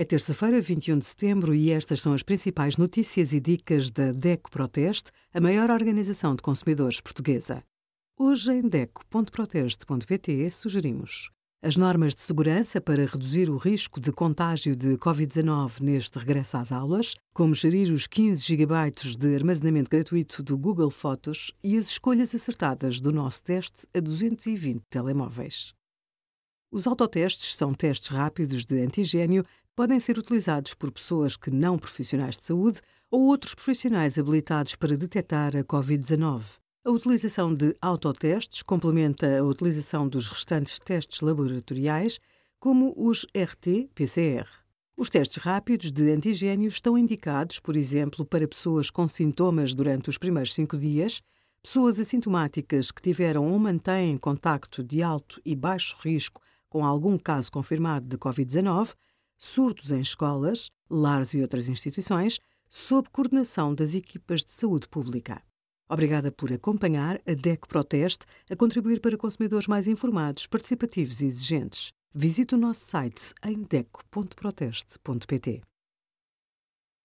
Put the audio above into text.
É terça-feira, 21 de setembro, e estas são as principais notícias e dicas da DECO Proteste, a maior organização de consumidores portuguesa. Hoje, em DECO.proteste.pt, sugerimos as normas de segurança para reduzir o risco de contágio de Covid-19 neste regresso às aulas, como gerir os 15 GB de armazenamento gratuito do Google Fotos e as escolhas acertadas do nosso teste a 220 telemóveis. Os autotestes são testes rápidos de antigênio podem ser utilizados por pessoas que não profissionais de saúde ou outros profissionais habilitados para detectar a Covid-19. A utilização de autotestes complementa a utilização dos restantes testes laboratoriais, como os RT-PCR. Os testes rápidos de antigênio estão indicados, por exemplo, para pessoas com sintomas durante os primeiros cinco dias, pessoas assintomáticas que tiveram ou mantêm contacto de alto e baixo risco com algum caso confirmado de Covid-19 surtos em escolas, lares e outras instituições, sob coordenação das equipas de saúde pública. Obrigada por acompanhar a DEC Proteste a contribuir para consumidores mais informados, participativos e exigentes. Visite o nosso site em deco.proteste.pt.